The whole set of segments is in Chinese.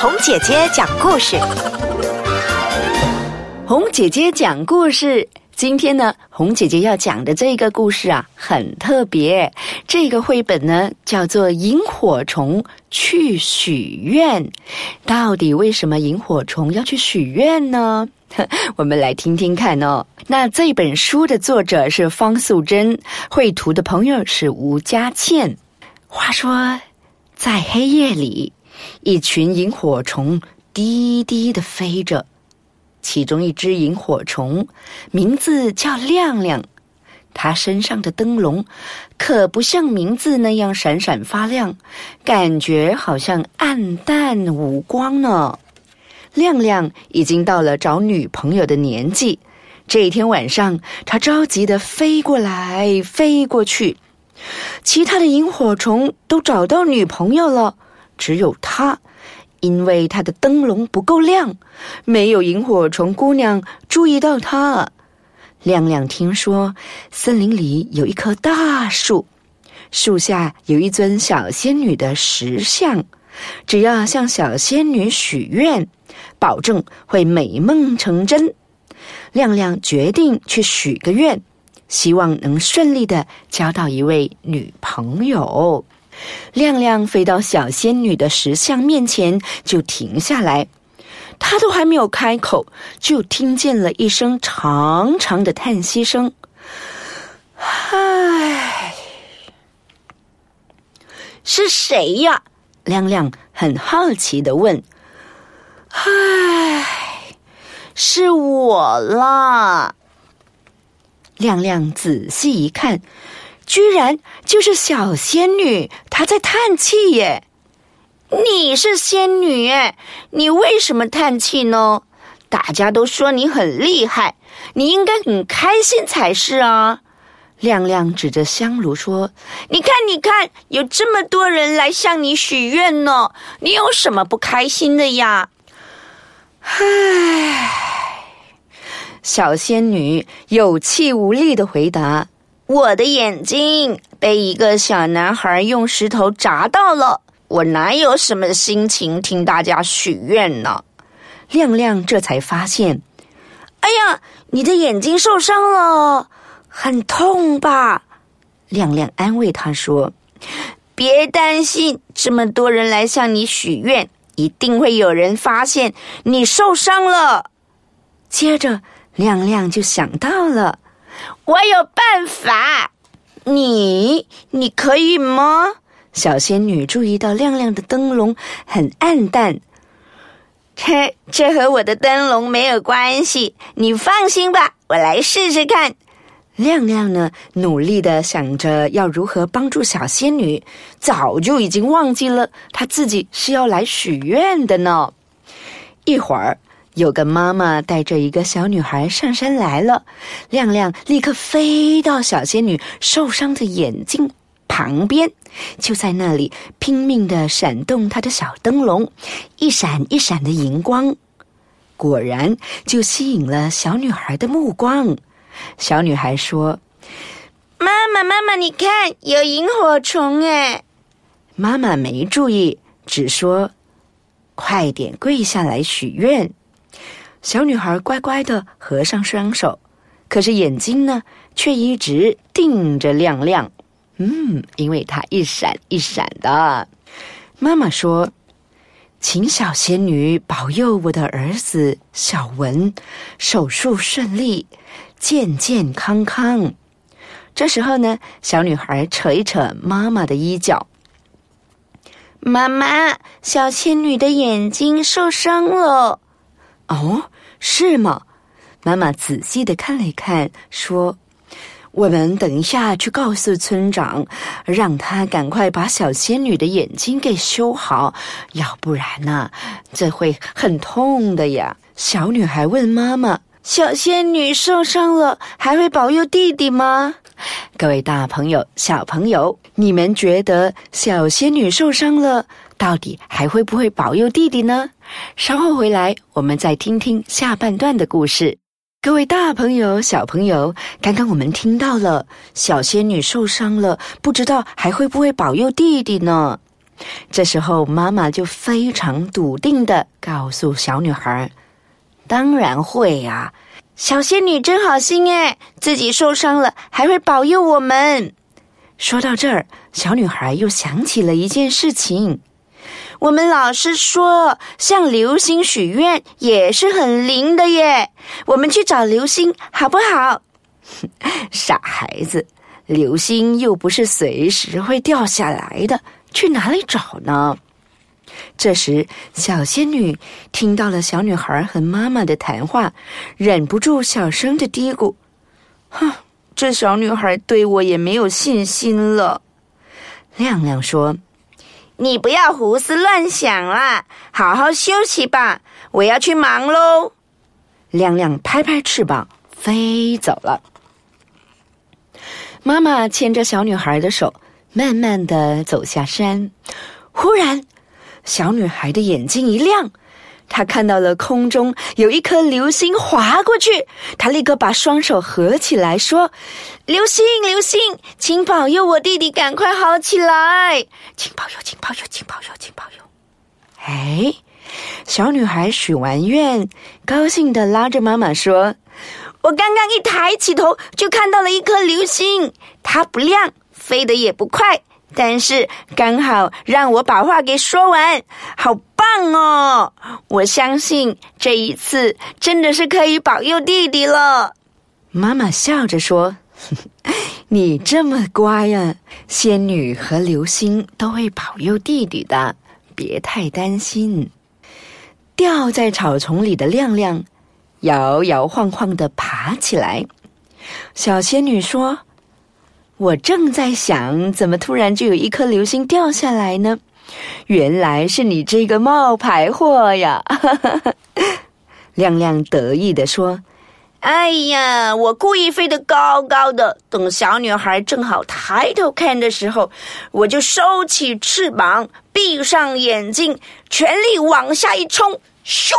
红姐姐讲故事，红姐姐讲故事。今天呢，红姐姐要讲的这个故事啊，很特别。这个绘本呢，叫做《萤火虫去许愿》。到底为什么萤火虫要去许愿呢？我们来听听看哦。那这本书的作者是方素珍，绘图的朋友是吴佳倩。话说，在黑夜里，一群萤火虫低低的飞着。其中一只萤火虫，名字叫亮亮，它身上的灯笼可不像名字那样闪闪发亮，感觉好像暗淡无光呢。亮亮已经到了找女朋友的年纪，这一天晚上，他着急的飞过来飞过去，其他的萤火虫都找到女朋友了，只有他。因为它的灯笼不够亮，没有萤火虫姑娘注意到它。亮亮听说森林里有一棵大树，树下有一尊小仙女的石像，只要向小仙女许愿，保证会美梦成真。亮亮决定去许个愿，希望能顺利的交到一位女朋友。亮亮飞到小仙女的石像面前，就停下来。他都还没有开口，就听见了一声长长的叹息声。唉，是谁呀？亮亮很好奇的问。唉，是我啦。亮亮仔细一看。居然就是小仙女，她在叹气耶！你是仙女耶，你为什么叹气呢？大家都说你很厉害，你应该很开心才是啊！亮亮指着香炉说：“你看，你看，有这么多人来向你许愿呢，你有什么不开心的呀？”唉，小仙女有气无力的回答。我的眼睛被一个小男孩用石头砸到了，我哪有什么心情听大家许愿呢？亮亮这才发现，哎呀，你的眼睛受伤了，很痛吧？亮亮安慰他说：“别担心，这么多人来向你许愿，一定会有人发现你受伤了。”接着，亮亮就想到了。我有办法，你你可以吗？小仙女注意到亮亮的灯笼很暗淡，嘿，这和我的灯笼没有关系，你放心吧，我来试试看。亮亮呢，努力的想着要如何帮助小仙女，早就已经忘记了他自己是要来许愿的呢。一会儿。有个妈妈带着一个小女孩上山来了，亮亮立刻飞到小仙女受伤的眼睛旁边，就在那里拼命的闪动她的小灯笼，一闪一闪的荧光，果然就吸引了小女孩的目光。小女孩说：“妈妈，妈妈，你看，有萤火虫哎！”妈妈没注意，只说：“快点跪下来许愿。”小女孩乖乖的合上双手，可是眼睛呢，却一直盯着亮亮。嗯，因为它一闪一闪的。妈妈说：“请小仙女保佑我的儿子小文手术顺利，健健康康。”这时候呢，小女孩扯一扯妈妈的衣角：“妈妈，小仙女的眼睛受伤了。”哦，是吗？妈妈仔细的看了一看，说：“我们等一下去告诉村长，让他赶快把小仙女的眼睛给修好，要不然呢，这会很痛的呀。”小女孩问妈妈：“小仙女受伤了，还会保佑弟弟吗？”各位大朋友、小朋友，你们觉得小仙女受伤了？到底还会不会保佑弟弟呢？稍后回来，我们再听听下半段的故事。各位大朋友、小朋友，刚刚我们听到了小仙女受伤了，不知道还会不会保佑弟弟呢？这时候，妈妈就非常笃定的告诉小女孩：“当然会呀，小仙女真好心哎，自己受伤了还会保佑我们。”说到这儿，小女孩又想起了一件事情：我们老师说，向流星许愿也是很灵的耶。我们去找流星好不好？傻孩子，流星又不是随时会掉下来的。去哪里找呢？这时，小仙女听到了小女孩和妈妈的谈话，忍不住小声的嘀咕：“哼，这小女孩对我也没有信心了。”亮亮说：“你不要胡思乱想啦，好好休息吧，我要去忙喽。”亮亮拍拍翅膀飞走了。妈妈牵着小女孩的手。慢慢的走下山，忽然，小女孩的眼睛一亮，她看到了空中有一颗流星划过去。她立刻把双手合起来说：“流星，流星，请保佑我弟弟赶快好起来！请保佑，请保佑，请保佑，请保佑！”哎，小女孩许完愿，高兴的拉着妈妈说：“我刚刚一抬起头，就看到了一颗流星，它不亮。”飞得也不快，但是刚好让我把话给说完，好棒哦！我相信这一次真的是可以保佑弟弟了。妈妈笑着说：“你这么乖呀，仙女和流星都会保佑弟弟的，别太担心。”掉在草丛里的亮亮摇摇晃晃的爬起来，小仙女说。我正在想，怎么突然就有一颗流星掉下来呢？原来是你这个冒牌货呀！亮亮得意的说：“哎呀，我故意飞得高高的，等小女孩正好抬头看的时候，我就收起翅膀，闭上眼睛，全力往下一冲，咻，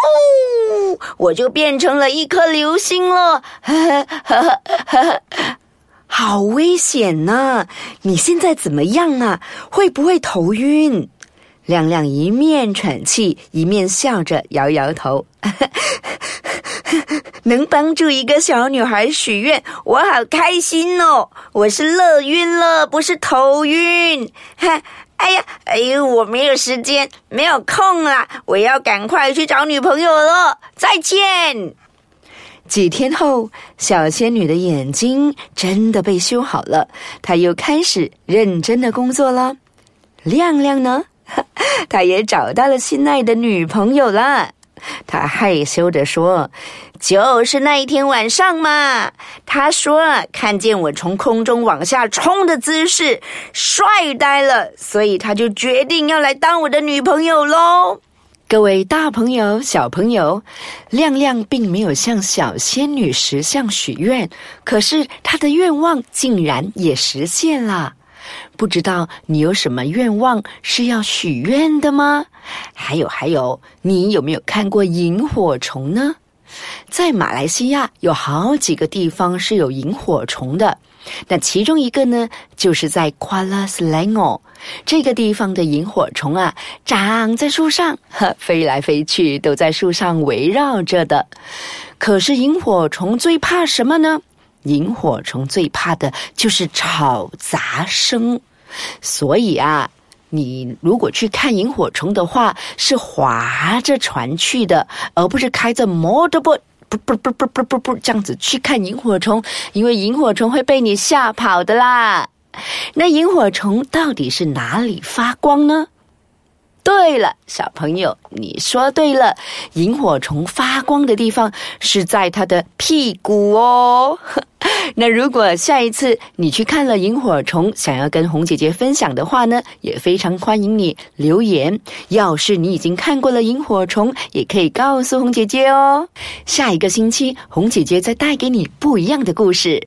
我就变成了一颗流星了。”好危险呐！你现在怎么样啊？会不会头晕？亮亮一面喘气，一面笑着摇摇头。能帮助一个小女孩许愿，我好开心哦！我是乐晕了，不是头晕。哈，哎呀，哎呦，我没有时间，没有空啦！我要赶快去找女朋友了。再见。几天后，小仙女的眼睛真的被修好了，她又开始认真的工作了。亮亮呢，他也找到了心爱的女朋友了。他害羞的说：“就是那一天晚上嘛。”他说：“看见我从空中往下冲的姿势，帅呆了，所以他就决定要来当我的女朋友喽。”各位大朋友、小朋友，亮亮并没有向小仙女石像许愿，可是他的愿望竟然也实现了。不知道你有什么愿望是要许愿的吗？还有还有，你有没有看过萤火虫呢？在马来西亚有好几个地方是有萤火虫的。那其中一个呢，就是在 Kuala Selangor 这个地方的萤火虫啊，长在树上，呵飞来飞去，都在树上围绕着的。可是萤火虫最怕什么呢？萤火虫最怕的就是吵杂声。所以啊，你如果去看萤火虫的话，是划着船去的，而不是开着摩托车。不不不不不不不，这样子去看萤火虫，因为萤火虫会被你吓跑的啦。那萤火虫到底是哪里发光呢？对了，小朋友，你说对了，萤火虫发光的地方是在它的屁股哦。那如果下一次你去看了萤火虫，想要跟红姐姐分享的话呢，也非常欢迎你留言。要是你已经看过了萤火虫，也可以告诉红姐姐哦。下一个星期，红姐姐再带给你不一样的故事。